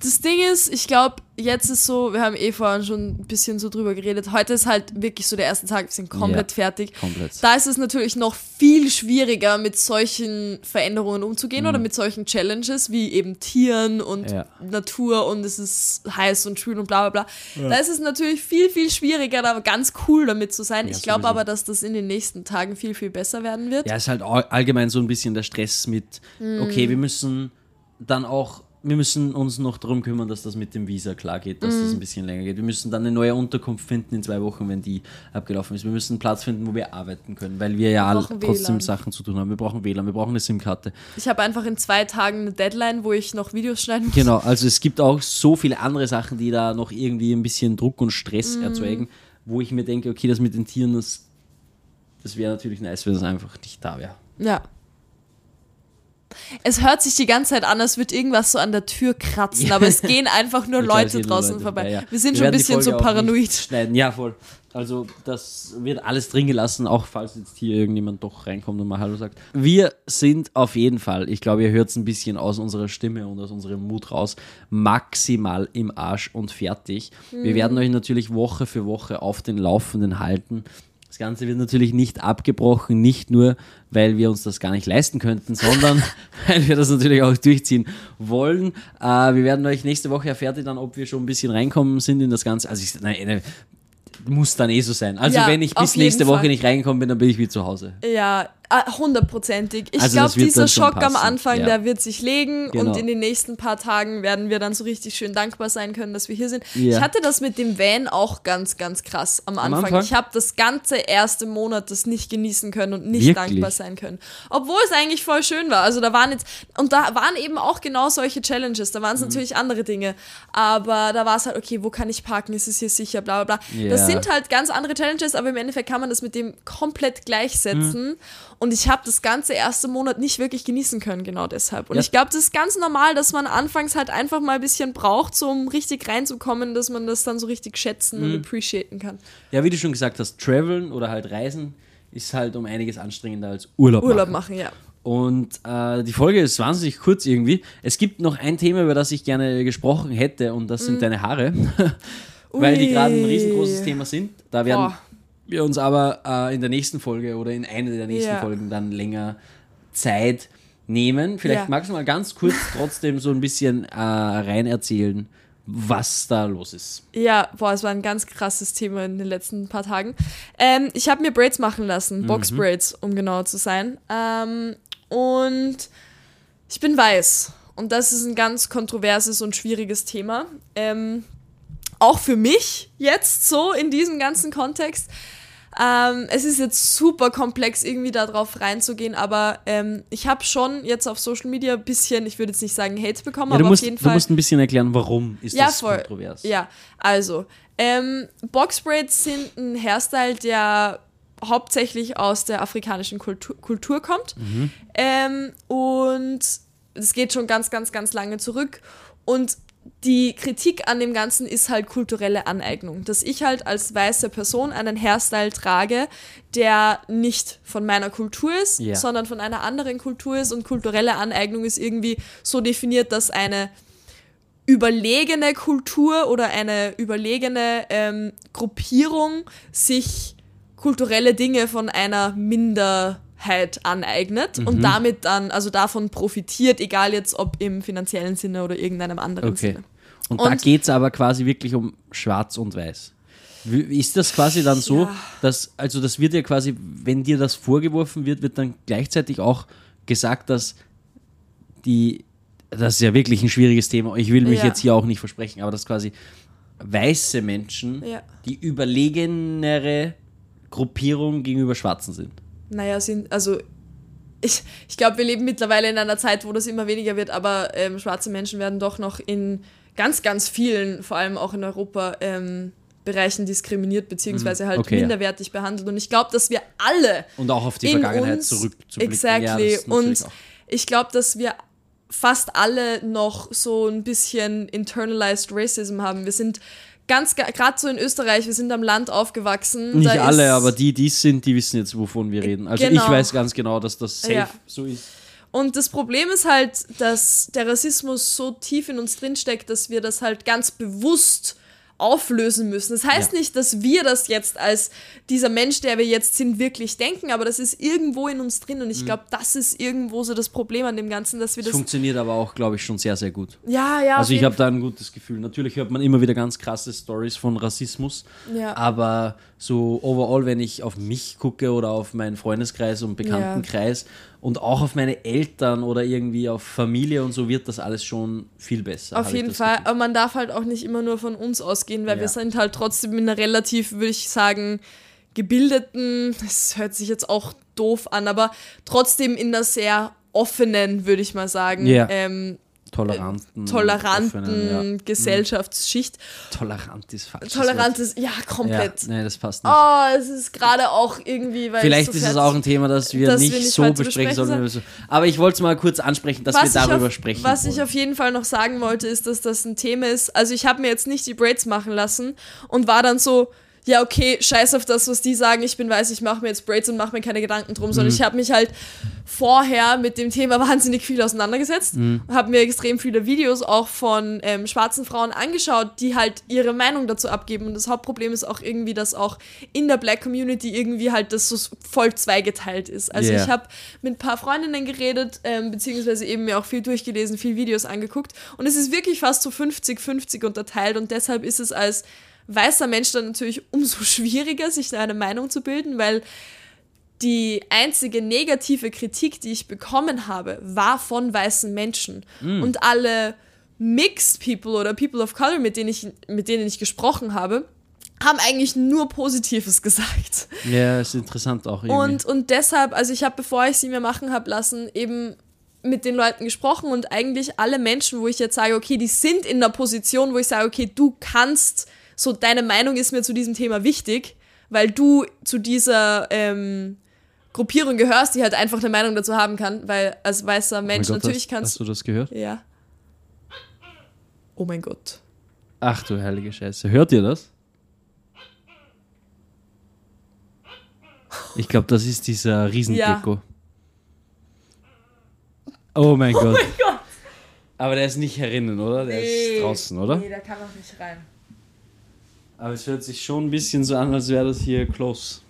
Speaker 1: Das Ding ist, ich glaube, jetzt ist so, wir haben eh vorhin schon ein bisschen so drüber geredet. Heute ist halt wirklich so der erste Tag, wir sind komplett
Speaker 2: Ja.
Speaker 1: fertig.
Speaker 2: Komplett.
Speaker 1: Da ist es natürlich noch viel schwieriger, mit solchen Veränderungen umzugehen
Speaker 2: Mhm.
Speaker 1: oder mit solchen Challenges wie eben Tieren und
Speaker 2: Ja.
Speaker 1: Natur und es ist heiß und schwül und bla bla bla. Da ist es natürlich viel, viel schwieriger, da ganz cool damit zu sein.
Speaker 2: Ja,
Speaker 1: ich glaube aber, dass das in den nächsten Tagen viel, viel besser werden wird.
Speaker 2: Ja, es ist halt all- allgemein so ein bisschen der Stress mit,
Speaker 1: Mhm.
Speaker 2: okay, wir müssen dann auch, wir müssen uns noch darum kümmern, dass das mit dem Visa klar geht, dass
Speaker 1: Mhm.
Speaker 2: das ein bisschen länger geht. Wir müssen dann eine neue Unterkunft finden in zwei Wochen, wenn die abgelaufen ist. Wir müssen einen Platz finden, wo wir arbeiten können, weil wir ja
Speaker 1: brauchen
Speaker 2: trotzdem
Speaker 1: WLAN.
Speaker 2: Sachen zu tun haben. Wir brauchen WLAN, wir brauchen eine SIM-Karte.
Speaker 1: Ich habe einfach in zwei Tagen eine Deadline, wo ich noch Videos schneiden muss.
Speaker 2: Genau, also es gibt auch so viele andere Sachen, die da noch irgendwie ein bisschen Druck und Stress
Speaker 1: Mhm.
Speaker 2: erzeugen, wo ich mir denke, okay, das mit den Tieren, das, das wäre natürlich nice, wenn das einfach nicht da wäre.
Speaker 1: Ja. Es hört sich die ganze Zeit an, als würde irgendwas so an der Tür kratzen, aber es gehen einfach nur
Speaker 2: Ja,
Speaker 1: Leute draußen
Speaker 2: Leute
Speaker 1: vorbei.
Speaker 2: ja.
Speaker 1: Wir sind schon ein bisschen so paranoid.
Speaker 2: Schneiden. Ja, voll. Also das wird alles drin gelassen, auch falls jetzt hier irgendjemand doch reinkommt und mal Hallo sagt. Wir sind auf jeden Fall, ich glaube, ihr hört es ein bisschen aus unserer Stimme und aus unserem Mut raus, maximal im Arsch und fertig. Wir
Speaker 1: Mhm.
Speaker 2: werden euch natürlich Woche für Woche auf den Laufenden halten. Das Ganze wird natürlich nicht abgebrochen, nicht nur, weil wir uns das gar nicht leisten könnten, sondern weil wir das natürlich auch durchziehen wollen. Äh, wir werden euch nächste Woche erfährt ihr dann, ob wir schon ein bisschen reinkommen sind in das Ganze. Also ich, nein, nein, muss dann eh so sein. Also
Speaker 1: Ja,
Speaker 2: wenn ich bis nächste Woche
Speaker 1: Fall.
Speaker 2: nicht reingekommen bin, dann bin ich wie zu Hause.
Speaker 1: Ja, Hundertprozentig. Ich
Speaker 2: Also
Speaker 1: glaube, dieser Schock am Anfang,
Speaker 2: ja.
Speaker 1: der wird sich legen
Speaker 2: Genau.
Speaker 1: und in den nächsten paar Tagen werden wir dann so richtig schön dankbar sein können, dass wir hier sind.
Speaker 2: Ja.
Speaker 1: Ich hatte das mit dem Van auch ganz, ganz krass am Anfang.
Speaker 2: Anfang?
Speaker 1: Ich habe das ganze erste Monat das nicht genießen können und nicht
Speaker 2: Wirklich?
Speaker 1: dankbar sein können. Obwohl es eigentlich voll schön war. Also da waren jetzt, und da waren eben auch genau solche Challenges. Da waren
Speaker 2: Mhm.
Speaker 1: es natürlich andere Dinge. Aber da war es halt, okay, wo kann ich parken? Ist es hier sicher? Bla bla bla.
Speaker 2: Ja.
Speaker 1: Das sind halt ganz andere Challenges, aber im Endeffekt kann man das mit dem komplett gleichsetzen.
Speaker 2: Mhm.
Speaker 1: Und ich habe das ganze erste Monat nicht wirklich genießen können, genau deshalb. Und
Speaker 2: Ja.
Speaker 1: ich glaube, das ist ganz normal, dass man anfangs halt einfach mal ein bisschen braucht, so um richtig reinzukommen, dass man das dann so richtig schätzen
Speaker 2: Mhm.
Speaker 1: und appreciaten kann.
Speaker 2: Ja, wie du schon gesagt hast, Traveln oder halt Reisen ist halt um einiges anstrengender als Urlaub,
Speaker 1: Urlaub
Speaker 2: machen.
Speaker 1: machen, ja.
Speaker 2: Und äh, die Folge ist wahnsinnig kurz irgendwie. Es gibt noch ein Thema, über das ich gerne gesprochen hätte, und das sind deine Haare. Weil die gerade ein
Speaker 1: Mhm.
Speaker 2: Riesengroßes Thema sind. Da werden
Speaker 1: Boah.
Speaker 2: Wir uns aber äh, in der nächsten Folge oder in einer der nächsten
Speaker 1: Ja.
Speaker 2: Folgen dann länger Zeit nehmen. Vielleicht
Speaker 1: Ja.
Speaker 2: magst du mal ganz kurz trotzdem so ein bisschen äh, rein erzählen, was da los ist.
Speaker 1: Ja, boah, es war ein ganz krasses Thema in den letzten paar Tagen. Ähm, ich habe mir Braids machen lassen,
Speaker 2: Mhm.
Speaker 1: Box-Braids, um genau zu sein. Ähm, und ich bin weiß. Und das ist ein ganz kontroverses und schwieriges Thema. Ähm, auch für mich jetzt so in diesem ganzen Kontext. Ähm, es ist jetzt super komplex, irgendwie darauf reinzugehen, aber ähm, ich habe schon jetzt auf Social Media ein bisschen, ich würde jetzt nicht sagen Hate bekommen,
Speaker 2: Ja,
Speaker 1: aber
Speaker 2: du, musst,
Speaker 1: auf jeden
Speaker 2: du
Speaker 1: Fall.
Speaker 2: musst ein bisschen erklären, warum ist
Speaker 1: Ja,
Speaker 2: das
Speaker 1: voll.
Speaker 2: kontrovers.
Speaker 1: Ja, also, ähm, Boxbraids sind ein Hairstyle, der hauptsächlich aus der afrikanischen Kultur, Kultur kommt. Ähm, und es geht schon ganz, ganz, ganz lange zurück. Und die Kritik an dem Ganzen ist halt kulturelle Aneignung. Dass ich halt als weiße Person einen Hairstyle trage, der nicht von meiner Kultur ist,
Speaker 2: Ja.
Speaker 1: sondern von einer anderen Kultur ist. Und kulturelle Aneignung ist irgendwie so definiert, dass eine überlegene Kultur oder eine überlegene ähm, Gruppierung sich kulturelle Dinge von einer Minderheit aneignet
Speaker 2: Mhm.
Speaker 1: und damit dann, also davon profitiert, egal jetzt ob im finanziellen Sinne oder irgendeinem anderen
Speaker 2: Okay.
Speaker 1: Sinne.
Speaker 2: Und, da
Speaker 1: Und-
Speaker 2: geht es aber quasi wirklich um Schwarz und Weiß. Ist das quasi dann so,
Speaker 1: Ja.
Speaker 2: dass, also das wird ja quasi, wenn dir das vorgeworfen wird, wird dann gleichzeitig auch gesagt, dass die, das ist ja wirklich ein schwieriges Thema, ich will mich
Speaker 1: Ja.
Speaker 2: jetzt hier auch nicht versprechen, aber dass quasi weiße Menschen
Speaker 1: Ja.
Speaker 2: die überlegenere Gruppierung gegenüber Schwarzen sind.
Speaker 1: Naja, sind, also ich, ich glaube, wir leben mittlerweile in einer Zeit, wo das immer weniger wird, aber ähm, schwarze Menschen werden doch noch in ganz, ganz vielen, vor allem auch in Europa, ähm, Bereichen diskriminiert, beziehungsweise halt
Speaker 2: Mhm. Okay, ja.
Speaker 1: minderwertig behandelt. Und ich glaube, dass wir alle
Speaker 2: Und auch auf die Vergangenheit
Speaker 1: uns,
Speaker 2: zurückzublicken.
Speaker 1: Exactly.
Speaker 2: Ja,
Speaker 1: und
Speaker 2: auch-
Speaker 1: ich glaube, dass wir fast alle noch so ein bisschen internalized Racism haben. Wir sind ganz, gerade so in Österreich, wir sind am Land aufgewachsen.
Speaker 2: Nicht alle, aber die, die es sind, die wissen jetzt, wovon wir reden. Also ich
Speaker 1: Genau.
Speaker 2: weiß ganz genau, dass das safe
Speaker 1: Ja.
Speaker 2: so ist.
Speaker 1: Und das Problem ist halt, dass der Rassismus so tief in uns drinsteckt, dass wir das halt ganz bewusst auflösen müssen. Das heißt
Speaker 2: Ja.
Speaker 1: nicht, dass wir das jetzt als dieser Mensch, der wir jetzt sind, wirklich denken, aber das ist irgendwo in uns drin und ich glaube, das ist irgendwo so das Problem an dem Ganzen, dass wir
Speaker 2: Das
Speaker 1: das.
Speaker 2: funktioniert aber auch, glaube ich, schon sehr, sehr gut.
Speaker 1: Ja, ja.
Speaker 2: Also ich habe da ein gutes Gefühl. Natürlich hört man immer wieder ganz krasse Stories von Rassismus,
Speaker 1: Ja.
Speaker 2: aber so overall, wenn ich auf mich gucke oder auf meinen Freundeskreis und Bekanntenkreis und auch auf meine Eltern oder irgendwie auf Familie und so, wird das alles schon viel besser.
Speaker 1: Auf jeden Fall,
Speaker 2: Gefühl.
Speaker 1: aber man darf halt auch nicht immer nur von uns ausgehen, weil
Speaker 2: Ja.
Speaker 1: wir sind halt trotzdem in einer relativ, würde ich sagen, gebildeten, das hört sich jetzt auch doof an, aber trotzdem in einer sehr offenen, würde ich mal sagen,
Speaker 2: Ja.
Speaker 1: ähm,
Speaker 2: Toleranten.
Speaker 1: toleranten
Speaker 2: offenen, ja.
Speaker 1: Gesellschaftsschicht.
Speaker 2: Tolerant ist falsch.
Speaker 1: Tolerantes, ja,
Speaker 2: Ja,
Speaker 1: komplett.
Speaker 2: nee, das passt nicht.
Speaker 1: Oh, es ist gerade auch irgendwie, weil
Speaker 2: Vielleicht
Speaker 1: ich so
Speaker 2: ist es auch ein Thema, das wir,
Speaker 1: dass wir
Speaker 2: nicht,
Speaker 1: nicht
Speaker 2: so besprechen sollen. So. Aber ich wollte es mal kurz ansprechen, dass wir
Speaker 1: ich
Speaker 2: darüber
Speaker 1: auf,
Speaker 2: sprechen.
Speaker 1: Was ich
Speaker 2: wollen.
Speaker 1: auf jeden Fall noch sagen wollte, ist, dass das ein Thema ist. Also ich habe mir jetzt nicht die Braids machen lassen und war dann so, ja okay, scheiß auf das, was die sagen. Ich bin weiß, ich mache mir jetzt Braids und mache mir keine Gedanken drum, sondern
Speaker 2: Mhm.
Speaker 1: ich habe mich halt vorher mit dem Thema wahnsinnig viel auseinandergesetzt,
Speaker 2: Mhm.
Speaker 1: habe mir extrem viele Videos auch von ähm, schwarzen Frauen angeschaut, die halt ihre Meinung dazu abgeben. Und das Hauptproblem ist auch irgendwie, dass auch in der Black Community irgendwie halt das so voll zweigeteilt ist. Also
Speaker 2: Yeah.
Speaker 1: ich habe mit ein paar Freundinnen geredet, ähm, beziehungsweise eben mir auch viel durchgelesen, viel Videos angeguckt. Und es ist wirklich fast so 50-50 unterteilt. Und deshalb ist es als weißer Mensch dann natürlich umso schwieriger, sich da eine Meinung zu bilden, weil die einzige negative Kritik, die ich bekommen habe, war von weißen Menschen. Und alle Mixed People oder People of Color, mit denen ich, mit denen ich gesprochen habe, haben eigentlich nur Positives gesagt.
Speaker 2: Ja, ist interessant auch irgendwie.
Speaker 1: Und, und deshalb, also ich habe, bevor ich sie mir machen habe lassen, eben mit den Leuten gesprochen und eigentlich alle Menschen, wo ich jetzt sage, okay, die sind in der Position, wo ich sage, okay, du kannst, so deine Meinung ist mir zu diesem Thema wichtig, weil du zu dieser ähm, Gruppierung gehörst, die halt einfach eine Meinung dazu haben kann, weil als weißer
Speaker 2: Oh
Speaker 1: Mensch
Speaker 2: Gott,
Speaker 1: natürlich
Speaker 2: hast,
Speaker 1: kannst
Speaker 2: Hast du das gehört?
Speaker 1: Ja. Oh mein Gott.
Speaker 2: Ach du heilige Scheiße. Hört ihr das? Ich glaube, das ist dieser Riesengecko. Oh mein Gott.
Speaker 1: Oh mein Gott.
Speaker 2: Aber der ist nicht herinnen, oder? Der ist draußen, oder?
Speaker 1: Nee, der kann auch nicht rein.
Speaker 2: Aber es hört sich schon ein bisschen so an, als wäre das hier close.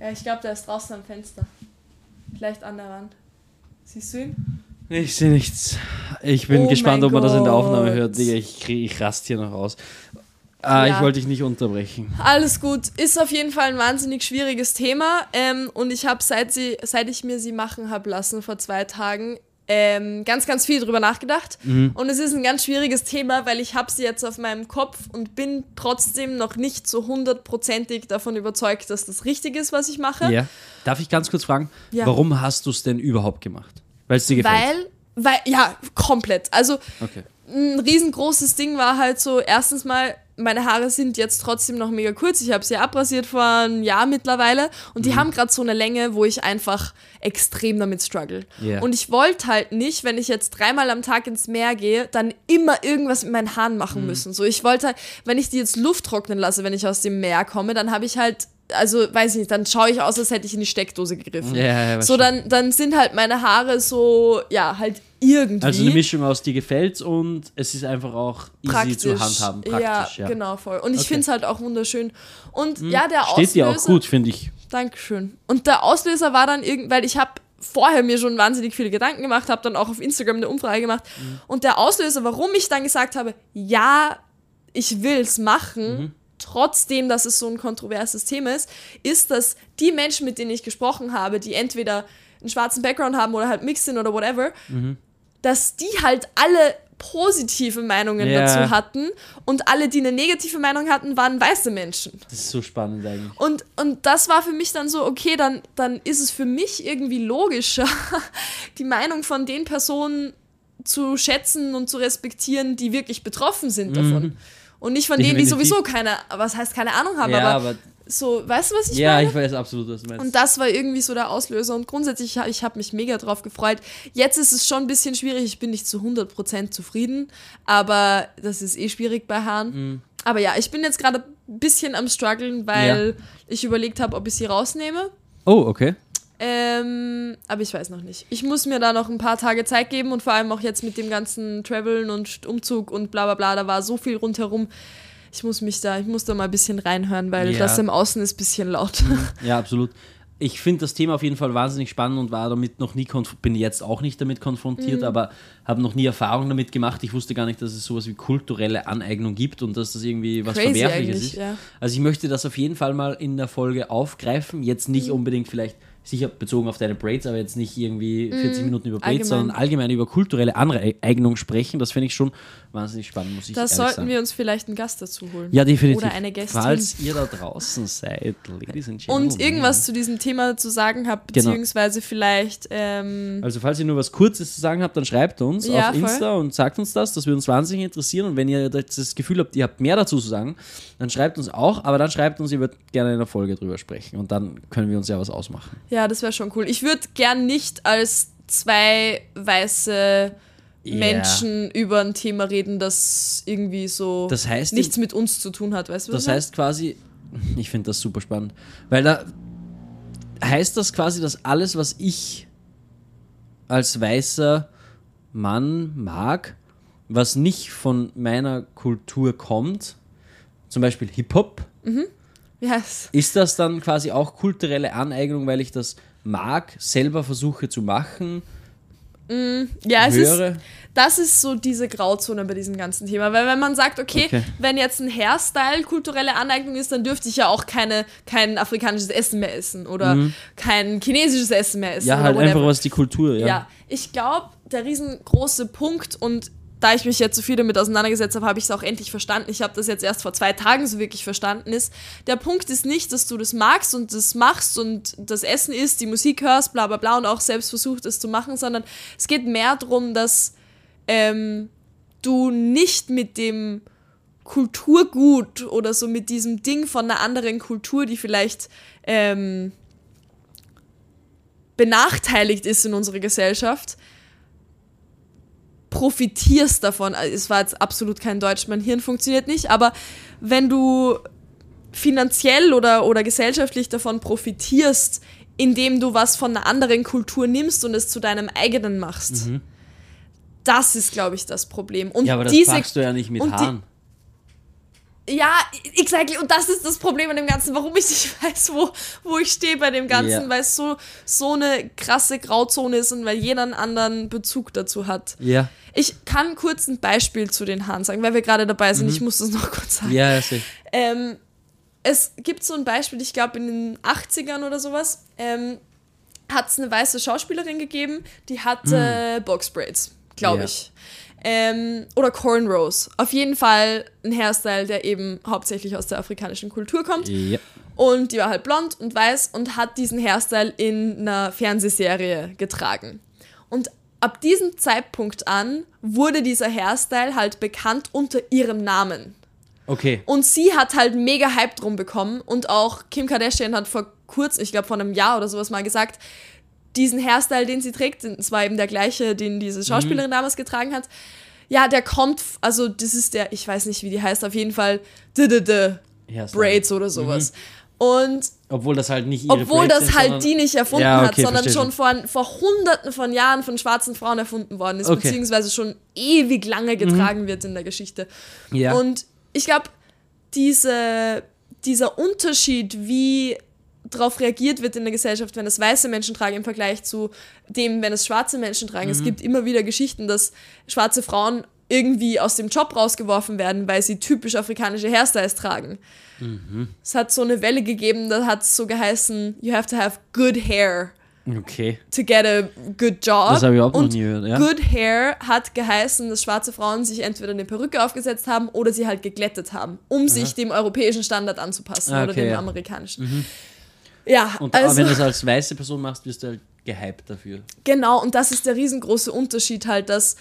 Speaker 1: Ja, ich glaube, der ist draußen am Fenster. Vielleicht an der Wand. Siehst du ihn?
Speaker 2: Ich sehe nichts. Ich bin
Speaker 1: Oh
Speaker 2: gespannt, ob man das in der Aufnahme
Speaker 1: Gott.
Speaker 2: hört. Digga, ich, krieg- ich rast hier noch aus. Ah,
Speaker 1: Ja.
Speaker 2: ich wollte dich nicht unterbrechen.
Speaker 1: Alles gut. Ist auf jeden Fall ein wahnsinnig schwieriges Thema. Ähm, und ich habe, seit, sie- seit ich mir sie machen habe lassen vor zwei Tagen, ähm, ganz, ganz viel drüber nachgedacht.
Speaker 2: Mhm.
Speaker 1: Und es ist ein ganz schwieriges Thema, weil ich habe sie jetzt auf meinem Kopf und bin trotzdem noch nicht so hundertprozentig davon überzeugt, dass das richtig ist, was ich mache.
Speaker 2: Ja. Darf ich ganz kurz fragen,
Speaker 1: Ja.
Speaker 2: warum hast du es denn überhaupt gemacht? Weil es dir gefällt?
Speaker 1: Weil, weil, ja, komplett. Also
Speaker 2: Okay.
Speaker 1: Ein riesengroßes Ding war halt so, erstens mal, meine Haare sind jetzt trotzdem noch mega kurz. Ich habe sie abrasiert vor einem Jahr mittlerweile und die
Speaker 2: Mhm.
Speaker 1: haben gerade so eine Länge, wo ich einfach extrem damit struggle.
Speaker 2: Ja.
Speaker 1: Und ich wollte halt nicht, wenn ich jetzt dreimal am Tag ins Meer gehe, dann immer irgendwas mit meinen Haaren machen
Speaker 2: Mhm.
Speaker 1: müssen. So, ich wollte halt, wenn ich die jetzt Luft trocknen lasse, wenn ich aus dem Meer komme, dann habe ich halt, also weiß ich nicht, dann schaue ich aus, als hätte ich in die Steckdose gegriffen.
Speaker 2: Ja, ja,
Speaker 1: so, dann, dann sind halt meine Haare so, ja, halt irgendwie
Speaker 2: Also eine Mischung aus dir gefällt's und es ist einfach auch easy zu handhaben. Praktisch, ja.
Speaker 1: ja, genau, voll. Und ich
Speaker 2: Okay.
Speaker 1: Finde es halt auch wunderschön. Und ja, der
Speaker 2: Steht
Speaker 1: Auslöser.
Speaker 2: dir auch gut, finde ich.
Speaker 1: Dankeschön. Und der Auslöser war dann irgend, weil ich habe vorher mir schon wahnsinnig viele Gedanken gemacht, habe dann auch auf Instagram eine Umfrage gemacht.
Speaker 2: Mhm.
Speaker 1: Und der Auslöser, warum ich dann gesagt habe, ja, ich will es machen,
Speaker 2: Mhm.
Speaker 1: Trotzdem, dass es so ein kontroverses Thema ist, ist, dass die Menschen, mit denen ich gesprochen habe, die entweder einen schwarzen Background haben oder halt mixed sind oder whatever,
Speaker 2: Mhm.
Speaker 1: dass die halt alle positive Meinungen
Speaker 2: Ja.
Speaker 1: dazu hatten und alle, die eine negative Meinung hatten, waren weiße Menschen.
Speaker 2: Das ist so spannend eigentlich.
Speaker 1: Und, und das war für mich dann so, okay, dann, dann ist es für mich irgendwie logischer, die Meinung von den Personen zu schätzen und zu respektieren, die wirklich betroffen sind davon. Und nicht von denen, die.
Speaker 2: Definitiv.
Speaker 1: sowieso keine, was heißt keine Ahnung haben,
Speaker 2: ja,
Speaker 1: aber,
Speaker 2: aber,
Speaker 1: so, weißt du, was ich
Speaker 2: ja,
Speaker 1: meine?
Speaker 2: ich weiß absolut, was du meinst.
Speaker 1: Und das war irgendwie so der Auslöser. Und grundsätzlich, ich habe mich mega drauf gefreut. Jetzt ist es schon ein bisschen schwierig. Ich bin nicht zu 100% zufrieden. Aber das ist eh schwierig bei Haaren.
Speaker 2: Mhm.
Speaker 1: Aber ja, ich bin jetzt gerade ein bisschen am struggeln, weil ich überlegt habe, ob ich sie rausnehme.
Speaker 2: oh, okay.
Speaker 1: Ähm, aber ich weiß noch nicht. Ich muss mir da noch ein paar Tage Zeit geben und vor allem auch jetzt mit dem ganzen Traveln und Umzug und bla bla bla, da war so viel rundherum. Ich muss mich da, ich muss da mal ein bisschen reinhören, weil
Speaker 2: Ja.
Speaker 1: das im Außen ist ein bisschen laut.
Speaker 2: Ja, absolut. Ich finde das Thema auf jeden Fall wahnsinnig spannend und war damit noch nie bin jetzt auch nicht damit konfrontiert,
Speaker 1: Mhm.
Speaker 2: aber habe noch nie Erfahrung damit gemacht. Ich wusste gar nicht, dass es sowas wie kulturelle Aneignung gibt und dass das irgendwie was
Speaker 1: Crazy
Speaker 2: Verwerfliches ist.
Speaker 1: ja.
Speaker 2: Also ich möchte das auf jeden Fall mal in der Folge aufgreifen. Jetzt nicht
Speaker 1: Mhm.
Speaker 2: unbedingt vielleicht sicher bezogen auf deine Braids, aber jetzt nicht irgendwie 40 Minuten über Braids,
Speaker 1: allgemein.
Speaker 2: sondern allgemein über kulturelle Aneignung sprechen. Das finde ich schon wahnsinnig spannend, muss ich
Speaker 1: Da
Speaker 2: ehrlich
Speaker 1: sollten
Speaker 2: sagen.
Speaker 1: wir uns vielleicht einen Gast dazu holen.
Speaker 2: ja, definitiv.
Speaker 1: Oder eine Gästin.
Speaker 2: Falls ihr da draußen seid, Ladies and Gentlemen.
Speaker 1: und irgendwas zu diesem Thema zu sagen habt,
Speaker 2: Genau.
Speaker 1: beziehungsweise vielleicht, ähm,
Speaker 2: Also falls ihr nur was Kurzes zu sagen habt, dann schreibt uns
Speaker 1: Ja,
Speaker 2: auf
Speaker 1: voll.
Speaker 2: Insta und sagt uns das. Das würde uns wahnsinnig interessieren. Und wenn ihr das Gefühl habt, ihr habt mehr dazu zu sagen, dann schreibt uns auch. Aber dann schreibt uns, ihr würdet gerne in der Folge drüber sprechen. Und dann können wir uns ja was ausmachen.
Speaker 1: ja, das wäre schon cool. Ich würde gern nicht als zwei weiße
Speaker 2: Ja.
Speaker 1: Menschen über ein Thema reden, das irgendwie so
Speaker 2: Das heißt,
Speaker 1: nichts mit uns zu tun hat, weißt du?
Speaker 2: das heißt quasi, ich finde das super spannend. Weil da heißt das quasi, dass alles, was ich als weißer Mann mag, was nicht von meiner Kultur kommt, zum Beispiel Hip-Hop,
Speaker 1: Yes.
Speaker 2: Ist das dann quasi auch kulturelle Aneignung, weil ich das mag, selber versuche zu machen,
Speaker 1: Ja, es ist,
Speaker 2: höre.
Speaker 1: das ist so diese Grauzone bei diesem ganzen Thema. Weil wenn man sagt, okay,
Speaker 2: Okay.
Speaker 1: wenn jetzt ein Hairstyle kulturelle Aneignung ist, dann dürfte ich ja auch keine, kein afrikanisches Essen mehr essen oder kein chinesisches Essen mehr essen.
Speaker 2: Mhm. Ja, halt
Speaker 1: whatever.
Speaker 2: einfach was die Kultur, ja.
Speaker 1: Ja, ich glaube, der riesengroße Punkt und da ich mich jetzt so viel damit auseinandergesetzt habe, habe ich es auch endlich verstanden. Ich habe das jetzt erst vor zwei Tagen so wirklich verstanden. Ist der Punkt ist nicht, dass du das magst und das machst und das Essen isst, die Musik hörst, bla bla bla und auch selbst versucht es zu machen, sondern es geht mehr darum, dass ähm, du nicht mit dem Kulturgut oder so mit diesem Ding von einer anderen Kultur, die vielleicht ähm, benachteiligt ist in unserer Gesellschaft, profitierst davon. Also, Es war jetzt absolut kein Deutsch, mein Hirn funktioniert nicht, aber wenn du finanziell oder, oder gesellschaftlich davon profitierst, indem du was von einer anderen Kultur nimmst und es zu deinem eigenen machst, das ist, glaube ich, das Problem. Und
Speaker 2: Mhm. Ja, aber das
Speaker 1: diese,
Speaker 2: machst du ja nicht mit Haaren.
Speaker 1: Ja, exactly. Und das ist das Problem an dem Ganzen, warum ich nicht weiß, wo, wo ich stehe bei dem Ganzen,
Speaker 2: Ja.
Speaker 1: weil es so, so eine krasse Grauzone ist und weil jeder einen anderen Bezug dazu hat.
Speaker 2: Ja.
Speaker 1: Ich kann kurz ein Beispiel zu den Haaren sagen, weil wir gerade dabei sind. Ich muss das noch kurz sagen.
Speaker 2: Mhm. Ja, ja, sicher.
Speaker 1: Ähm, es gibt so ein Beispiel, ich glaube in den 80ern oder sowas, ähm, hat es eine weiße Schauspielerin gegeben, die hatte Boxbraids, glaube ich. Ähm, oder Cornrows. Auf jeden Fall ein Hairstyle, der eben hauptsächlich aus der afrikanischen Kultur kommt.
Speaker 2: Ja.
Speaker 1: Und die war halt blond und weiß und hat diesen Hairstyle in einer Fernsehserie getragen. Und ab diesem Zeitpunkt an wurde dieser Hairstyle halt bekannt unter ihrem Namen.
Speaker 2: Okay.
Speaker 1: Und sie hat halt mega Hype drum bekommen. Und auch Kim Kardashian hat vor kurzem, ich glaube vor einem Jahr oder sowas mal gesagt, diesen Hairstyle, den sie trägt, es war eben der gleiche, den diese Schauspielerin damals getragen hat. Ja, der kommt, also das ist der, ich weiß nicht, wie die heißt, auf jeden Fall d -d -d. Braids oder sowas. Und
Speaker 2: Obwohl das halt nicht ihre
Speaker 1: obwohl
Speaker 2: Braids
Speaker 1: das
Speaker 2: sind,
Speaker 1: halt
Speaker 2: sondern-
Speaker 1: die nicht erfunden
Speaker 2: Ja,
Speaker 1: hat,
Speaker 2: okay,
Speaker 1: sondern
Speaker 2: verstehe
Speaker 1: schon vor, vor hunderten von Jahren von schwarzen Frauen erfunden worden ist,
Speaker 2: Okay. Mhm.
Speaker 1: beziehungsweise schon ewig lange getragen wird in der Geschichte.
Speaker 2: Ja.
Speaker 1: Und ich glaube, diese, dieser Unterschied, wie darauf reagiert wird in der Gesellschaft, wenn es weiße Menschen tragen im Vergleich zu dem, wenn es schwarze Menschen tragen.
Speaker 2: Mhm.
Speaker 1: Es gibt immer wieder Geschichten, dass schwarze Frauen irgendwie aus dem Job rausgeworfen werden, weil sie typisch afrikanische Hairstyles tragen.
Speaker 2: Mhm.
Speaker 1: Es hat so eine Welle gegeben, da hat es so geheißen, you have to have good hair
Speaker 2: Okay.
Speaker 1: to get a good job.
Speaker 2: Das habe ich überhaupt noch
Speaker 1: Und
Speaker 2: nie gehört, ja.
Speaker 1: Good hair hat geheißen, dass schwarze Frauen sich entweder eine Perücke aufgesetzt haben oder sie halt geglättet haben, um sich dem europäischen Standard anzupassen
Speaker 2: Ah,
Speaker 1: oder
Speaker 2: okay,
Speaker 1: dem
Speaker 2: ja.
Speaker 1: amerikanischen. Ja,
Speaker 2: Und
Speaker 1: also
Speaker 2: wenn du es als weiße Person machst, wirst du halt gehypt dafür.
Speaker 1: genau, und das ist der riesengroße Unterschied halt, dass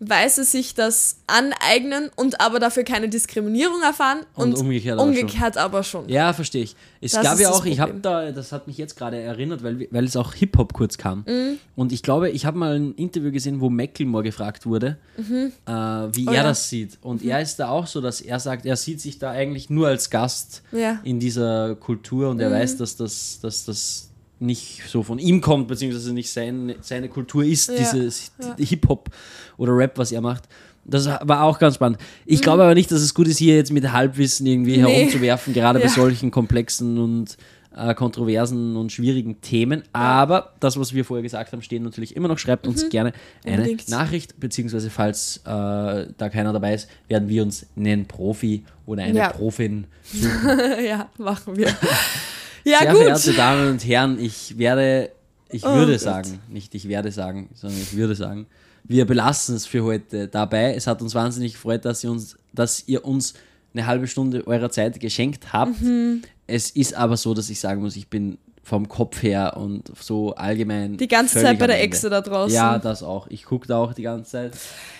Speaker 1: Weiße sich das aneignen und aber dafür keine Diskriminierung erfahren
Speaker 2: Und
Speaker 1: und,
Speaker 2: umgekehrt aber
Speaker 1: umgekehrt aber schon.
Speaker 2: Ja, verstehe ich. Es
Speaker 1: Das
Speaker 2: gab ja auch, ich habe da, das hat mich jetzt gerade erinnert, weil, weil es auch Hip-Hop kurz kam.
Speaker 1: Mhm.
Speaker 2: Und ich glaube, ich habe mal ein Interview gesehen, wo Macklemore gefragt wurde, äh, wie
Speaker 1: Oh
Speaker 2: er
Speaker 1: ja. Mhm.
Speaker 2: das sieht. Und er ist da auch so, dass er sagt, er sieht sich da eigentlich nur als Gast
Speaker 1: Ja. Mhm.
Speaker 2: in dieser Kultur und er weiß, dass das, dass das nicht so von ihm kommt, beziehungsweise nicht sein, seine Kultur ist,
Speaker 1: Ja,
Speaker 2: dieses
Speaker 1: ja.
Speaker 2: Hip-Hop oder Rap, was er macht. Das war auch ganz spannend. Ich
Speaker 1: Mhm.
Speaker 2: glaube aber nicht, dass es gut ist, hier jetzt mit Halbwissen irgendwie
Speaker 1: Nee.
Speaker 2: herumzuwerfen, gerade bei
Speaker 1: Ja.
Speaker 2: solchen komplexen und äh, kontroversen und schwierigen Themen. Aber das, was wir vorher gesagt haben, stehen natürlich immer noch. Schreibt uns gerne eine
Speaker 1: Mhm. Unbedingt.
Speaker 2: Nachricht, beziehungsweise falls äh, da keiner dabei ist, werden wir uns einen Profi oder eine. Profin
Speaker 1: ja, machen wir. Ja,
Speaker 2: Sehr
Speaker 1: gut.
Speaker 2: verehrte Damen und Herren, ich werde, ich
Speaker 1: Oh
Speaker 2: würde
Speaker 1: Gott.
Speaker 2: sagen, nicht ich werde sagen, sondern ich würde sagen, wir belassen es für heute dabei. Es hat uns wahnsinnig gefreut, dass ihr uns, dass ihr uns eine halbe Stunde eurer Zeit geschenkt habt.
Speaker 1: Mhm.
Speaker 2: Es ist aber so, dass ich sagen muss, ich bin vom Kopf her und so allgemein.
Speaker 1: Die ganze Zeit bei der. Exe da draußen.
Speaker 2: Ja, das auch. Ich gucke da auch die ganze Zeit.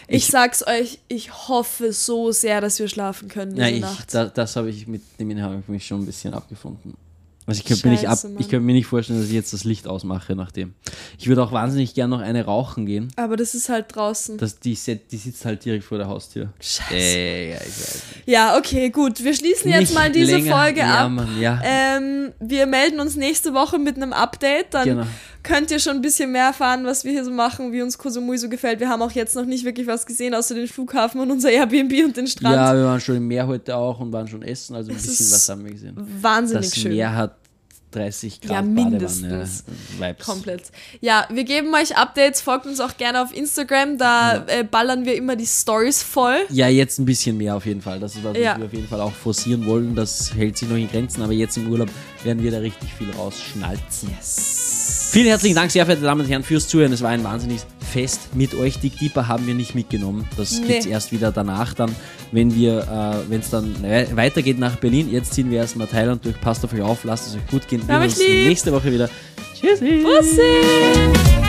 Speaker 1: Ich sag's euch, ich hoffe so sehr, dass wir schlafen können diese
Speaker 2: Nein, ich,
Speaker 1: Nacht.
Speaker 2: da, das habe ich mit dem ich mich schon ein bisschen abgefunden. Also ich könnte mir, nicht ab-
Speaker 1: Scheiße, Mann.
Speaker 2: ich könnte mir nicht vorstellen, dass ich jetzt das Licht ausmache nachdem. Ich würde auch wahnsinnig gern noch eine rauchen gehen.
Speaker 1: Aber das ist halt draußen.
Speaker 2: Das, die, die sitzt halt direkt vor der Haustür.
Speaker 1: Scheiße.
Speaker 2: Äh, ja.
Speaker 1: Ja, okay, gut. Wir schließen jetzt
Speaker 2: Nicht
Speaker 1: mal diese
Speaker 2: länger
Speaker 1: Folge ab.
Speaker 2: jammern, Ja.
Speaker 1: Ähm, wir melden uns nächste Woche mit einem Update. Dann
Speaker 2: Genau.
Speaker 1: könnt ihr schon ein bisschen mehr erfahren, was wir hier so machen, wie uns Kosumui so gefällt. Wir haben auch jetzt noch nicht wirklich was gesehen, außer den Flughafen und unser Airbnb und den Strand.
Speaker 2: ja, wir waren schon im Meer heute auch und waren schon essen, also ein
Speaker 1: Das
Speaker 2: bisschen was haben wir gesehen.
Speaker 1: Wahnsinnig
Speaker 2: Das
Speaker 1: schön.
Speaker 2: Meer hat 30 Grad
Speaker 1: Ja, mindestens.
Speaker 2: Vibes.
Speaker 1: Komplett. Ja, wir geben euch Updates, folgt uns auch gerne auf Instagram, da äh, ballern wir immer die Stories voll.
Speaker 2: Ja, jetzt ein bisschen mehr auf jeden Fall. Das ist was, was
Speaker 1: Ja.
Speaker 2: wir auf jeden Fall auch forcieren wollen. Das hält sich noch in Grenzen, aber jetzt im Urlaub werden wir da richtig viel rausschnalzen. Vielen herzlichen Dank, sehr verehrte Damen und Herren, fürs Zuhören. Es war ein wahnsinniges Fest mit euch. Dick Deeper haben wir nicht mitgenommen. Das
Speaker 1: Nee.
Speaker 2: gibt's erst wieder danach dann, wenn wir, äh, wenn es dann we- weitergeht nach Berlin. Jetzt ziehen wir erstmal Thailand durch. Passt auf euch auf, lasst es euch gut gehen.
Speaker 1: Wir
Speaker 2: sehen uns nächste Woche wieder. Tschüssi.
Speaker 1: Bussi!